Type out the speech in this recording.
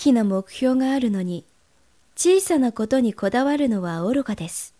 大きな目標があるのに、小さなことにこだわるのは愚かです。